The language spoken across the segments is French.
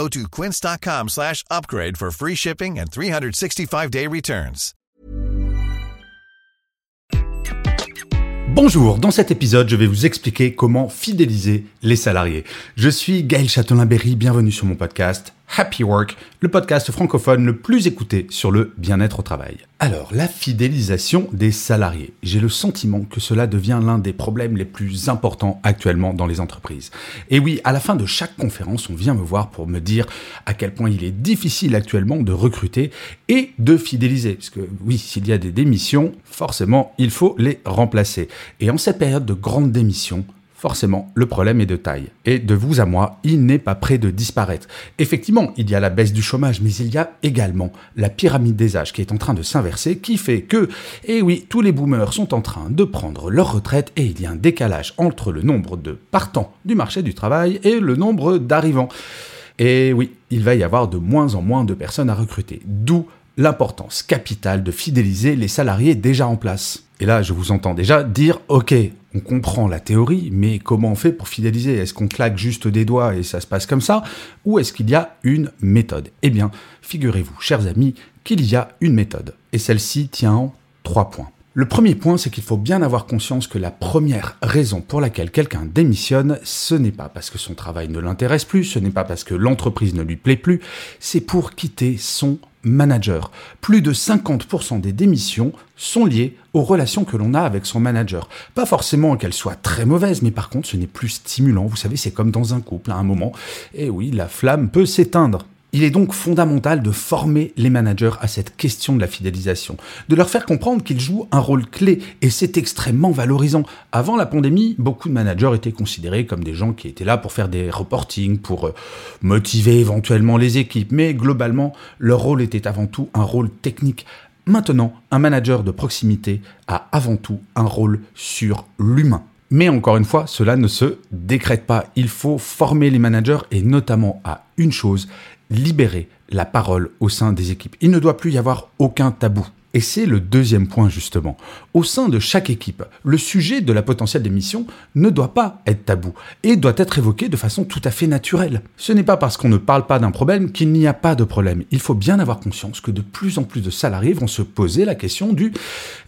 Go to quince.com slash upgrade for free shipping and 365-day returns. Bonjour, dans cet épisode, je vais vous expliquer comment fidéliser les salariés. Je suis Gaël Châtelain-Berry, bienvenue sur mon podcast Happy Work, le podcast francophone le plus écouté sur le bien-être au travail. Alors, la fidélisation des salariés. J'ai le sentiment que cela devient l'un des problèmes les plus importants actuellement dans les entreprises. Et oui, à la fin de chaque conférence, on vient me voir pour me dire à quel point il est difficile actuellement de recruter et de fidéliser. Parce que oui, s'il y a des démissions, forcément, il faut les remplacer. Et en cette période de grande démission, forcément, le problème est de taille. Et de vous à moi, il n'est pas prêt de disparaître. Effectivement, il y a la baisse du chômage, mais il y a également la pyramide des âges qui est en train de s'inverser, qui fait que, eh oui, tous les boomers sont en train de prendre leur retraite et il y a un décalage entre le nombre de partants du marché du travail et le nombre d'arrivants. Et oui, il va y avoir de moins en moins de personnes à recruter. D'où l'importance capitale de fidéliser les salariés déjà en place. Et là, je vous entends déjà dire, ok, on comprend la théorie, mais comment on fait pour fidéliser? Est-ce qu'on claque juste des doigts et ça se passe comme ça? Ou est-ce qu'il y a une méthode? Eh bien, figurez-vous, chers amis, qu'il y a une méthode. Et celle-ci tient en trois points. Le premier point, c'est qu'il faut bien avoir conscience que la première raison pour laquelle quelqu'un démissionne, ce n'est pas parce que son travail ne l'intéresse plus, ce n'est pas parce que l'entreprise ne lui plaît plus, c'est pour quitter son manager. Plus de 50% des démissions sont liées aux relations que l'on a avec son manager. Pas forcément qu'elles soient très mauvaises, mais par contre ce n'est plus stimulant. Vous savez, c'est comme dans un couple à un moment. Et oui, la flamme peut s'éteindre. Il est donc fondamental de former les managers à cette question de la fidélisation, de leur faire comprendre qu'ils jouent un rôle clé et c'est extrêmement valorisant. Avant la pandémie, beaucoup de managers étaient considérés comme des gens qui étaient là pour faire des reportings, pour euh, motiver éventuellement les équipes, mais globalement, leur rôle était avant tout un rôle technique. Maintenant, un manager de proximité a avant tout un rôle sur l'humain. Mais encore une fois, cela ne se décrète pas. Il faut former les managers et notamment à une chose, libérer la parole au sein des équipes. Il ne doit plus y avoir aucun tabou. Et c'est le deuxième point justement. Au sein de chaque équipe, le sujet de la potentielle démission ne doit pas être tabou et doit être évoqué de façon tout à fait naturelle. Ce n'est pas parce qu'on ne parle pas d'un problème qu'il n'y a pas de problème. Il faut bien avoir conscience que de plus en plus de salariés vont se poser la question du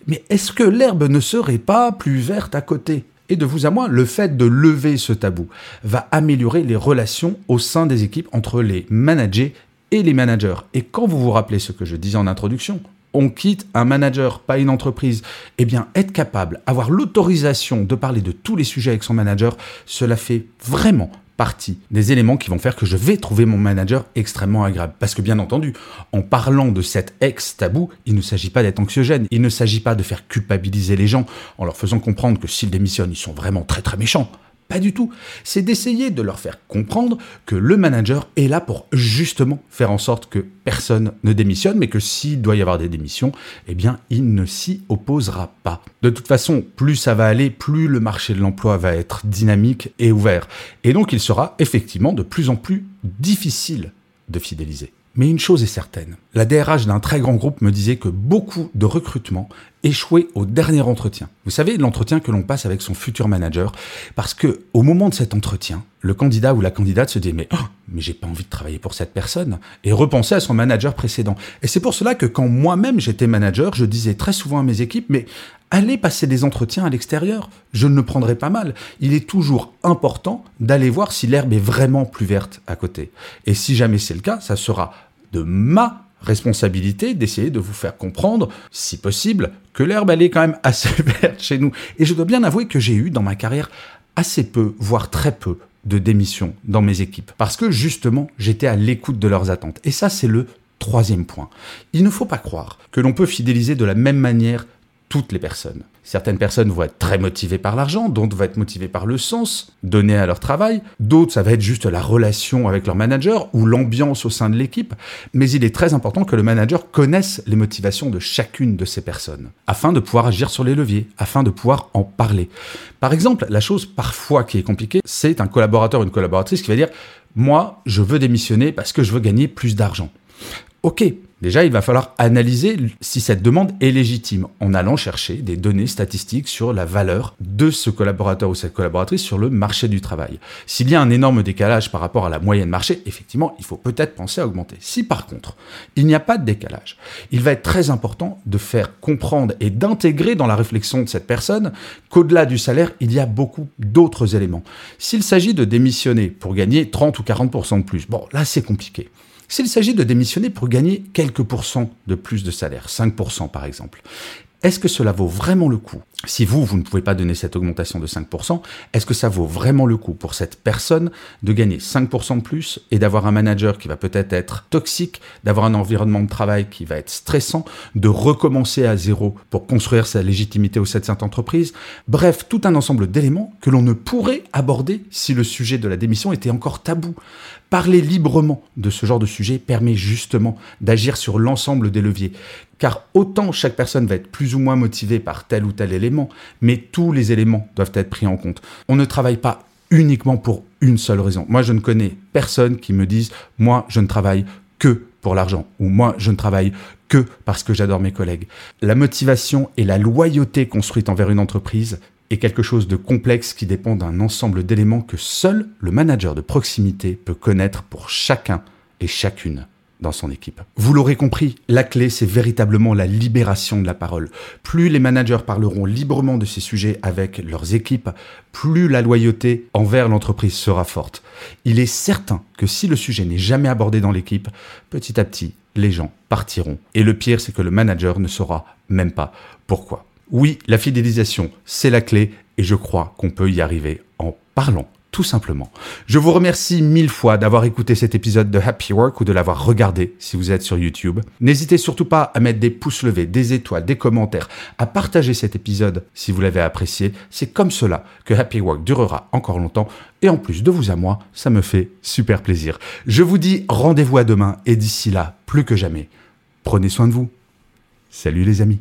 mais est-ce que l'herbe ne serait pas plus verte à côté? Et de vous à moi, le fait de lever ce tabou va améliorer les relations au sein des équipes entre les managers et les managers. Et quand vous vous rappelez ce que je disais en introduction, on quitte un manager, pas une entreprise, eh bien, être capable, avoir l'autorisation de parler de tous les sujets avec son manager, cela fait vraiment des éléments qui vont faire que je vais trouver mon manager extrêmement agréable. Parce que bien entendu, en parlant de cet ex-tabou, il ne s'agit pas d'être anxiogène, il ne s'agit pas de faire culpabiliser les gens en leur faisant comprendre que s'ils démissionnent, ils sont vraiment très très méchants. Pas du tout. C'est d'essayer de leur faire comprendre que le manager est là pour justement faire en sorte que personne ne démissionne, mais que s'il doit y avoir des démissions, eh bien, il ne s'y opposera pas. De toute façon, plus ça va aller, plus le marché de l'emploi va être dynamique et ouvert. Et donc, il sera effectivement de plus en plus difficile de fidéliser. Mais une chose est certaine, la DRH d'un très grand groupe me disait que beaucoup de recrutements échouaient au dernier entretien. Vous savez, l'entretien que l'on passe avec son futur manager, parce que au moment de cet entretien, le candidat ou la candidate se dit mais oh, mais j'ai pas envie de travailler pour cette personne et repenser à son manager précédent. Et c'est pour cela que quand moi-même j'étais manager, je disais très souvent à mes équipes mais allez passer des entretiens à l'extérieur, je ne le prendrai pas mal. Il est toujours important d'aller voir si l'herbe est vraiment plus verte à côté. Et si jamais c'est le cas, ça sera de ma responsabilité d'essayer de vous faire comprendre, si possible, que l'herbe elle est quand même assez verte chez nous. Et je dois bien avouer que j'ai eu dans ma carrière assez peu, voire très peu, de démissions dans mes équipes. Parce que justement, j'étais à l'écoute de leurs attentes. Et ça, c'est le troisième point. Il ne faut pas croire que l'on peut fidéliser de la même manière toutes les personnes. Certaines personnes vont être très motivées par l'argent, d'autres vont être motivées par le sens donné à leur travail, d'autres ça va être juste la relation avec leur manager ou l'ambiance au sein de l'équipe, mais il est très important que le manager connaisse les motivations de chacune de ces personnes, afin de pouvoir agir sur les leviers, afin de pouvoir en parler. Par exemple, la chose parfois qui est compliquée, c'est un collaborateur ou une collaboratrice qui va dire moi, je veux démissionner parce que je veux gagner plus d'argent. Ok, Déjà, il va falloir analyser si cette demande est légitime en allant chercher des données statistiques sur la valeur de ce collaborateur ou cette collaboratrice sur le marché du travail. S'il y a un énorme décalage par rapport à la moyenne marché, effectivement, il faut peut-être penser à augmenter. Si par contre, il n'y a pas de décalage, il va être très important de faire comprendre et d'intégrer dans la réflexion de cette personne qu'au-delà du salaire, il y a beaucoup d'autres éléments. S'il s'agit de démissionner pour gagner 30 ou 40% de plus, bon, là c'est compliqué. S'il s'agit de démissionner pour gagner quelques pourcents de plus de salaire, 5% par exemple, est-ce que cela vaut vraiment le coup? Si vous, vous ne pouvez pas donner cette augmentation de 5%, est-ce que ça vaut vraiment le coup pour cette personne de gagner 5% de plus et d'avoir un manager qui va peut-être être toxique, d'avoir un environnement de travail qui va être stressant, de recommencer à zéro pour construire sa légitimité au sein de cette entreprise? Bref, tout un ensemble d'éléments que l'on ne pourrait aborder si le sujet de la démission était encore tabou. Parler librement de ce genre de sujet permet justement d'agir sur l'ensemble des leviers. Car autant chaque personne va être plus ou moins motivée par tel ou tel élément, mais tous les éléments doivent être pris en compte. On ne travaille pas uniquement pour une seule raison. Moi, je ne connais personne qui me dise, moi, je ne travaille que pour l'argent, ou moi, je ne travaille que parce que j'adore mes collègues. La motivation et la loyauté construite envers une entreprise, est quelque chose de complexe qui dépend d'un ensemble d'éléments que seul le manager de proximité peut connaître pour chacun et chacune dans son équipe. Vous l'aurez compris, la clé, c'est véritablement la libération de la parole. Plus les managers parleront librement de ces sujets avec leurs équipes, plus la loyauté envers l'entreprise sera forte. Il est certain que si le sujet n'est jamais abordé dans l'équipe, petit à petit, les gens partiront. Et le pire, c'est que le manager ne saura même pas pourquoi. Oui, la fidélisation, c'est la clé et je crois qu'on peut y arriver en parlant tout simplement. Je vous remercie mille fois d'avoir écouté cet épisode de Happy Work ou de l'avoir regardé si vous êtes sur YouTube. N'hésitez surtout pas à mettre des pouces levés, des étoiles, des commentaires, à partager cet épisode si vous l'avez apprécié. C'est comme cela que Happy Work durera encore longtemps et en plus de vous à moi, ça me fait super plaisir. Je vous dis rendez-vous à demain et d'ici là, plus que jamais, prenez soin de vous. Salut les amis.